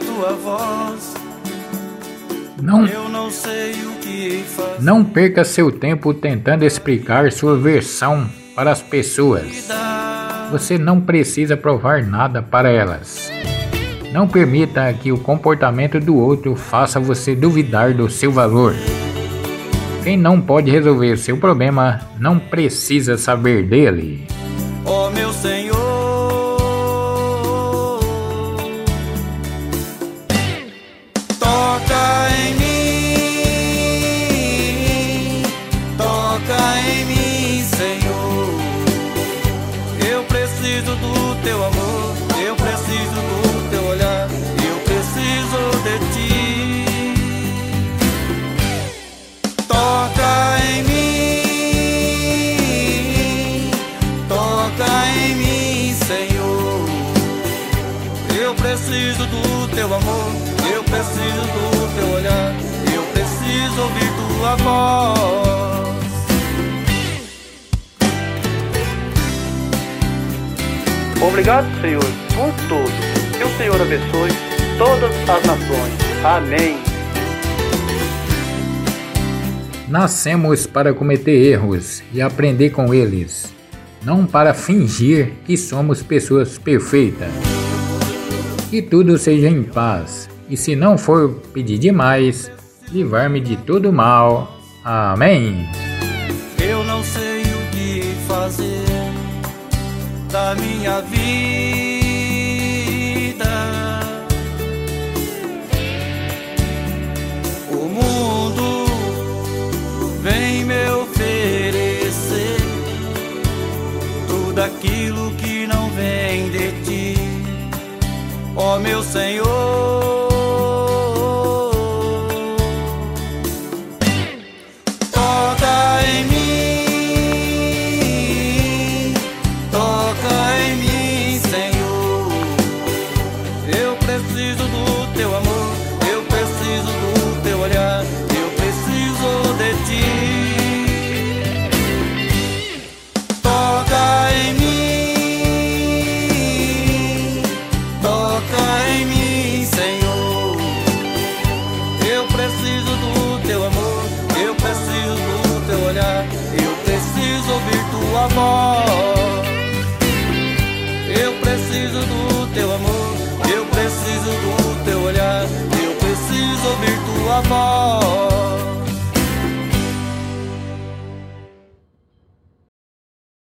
tua voz. Não, não não perca seu tempo tentando explicar sua versão para as pessoas. Você não precisa provar nada para elas. Não permita que o comportamento do outro faça você duvidar do seu valor. Quem não pode resolver seu problema não precisa saber dele. Toca em mim, Senhor. Eu preciso do teu amor, eu preciso do teu olhar, eu preciso de ti. Toca em mim, toca em mim, Senhor. Eu preciso do teu amor, Obrigado, Senhor, por tudo. Que o Senhor abençoe todas as nações. Amém. Nascemos para cometer erros e aprender com eles, não para fingir que somos pessoas perfeitas. Que tudo seja em paz, e se não for pedir demais, livrar-me de todo mal. Amém. Eu não sei o que fazer da minha vida. O mundo vem me oferecer tudo aquilo que não vem de ti, ó meu Senhor. Preciso do teu olhar, eu preciso ouvir tua voz. Eu preciso do teu amor, eu preciso do teu olhar, eu preciso ouvir tua voz.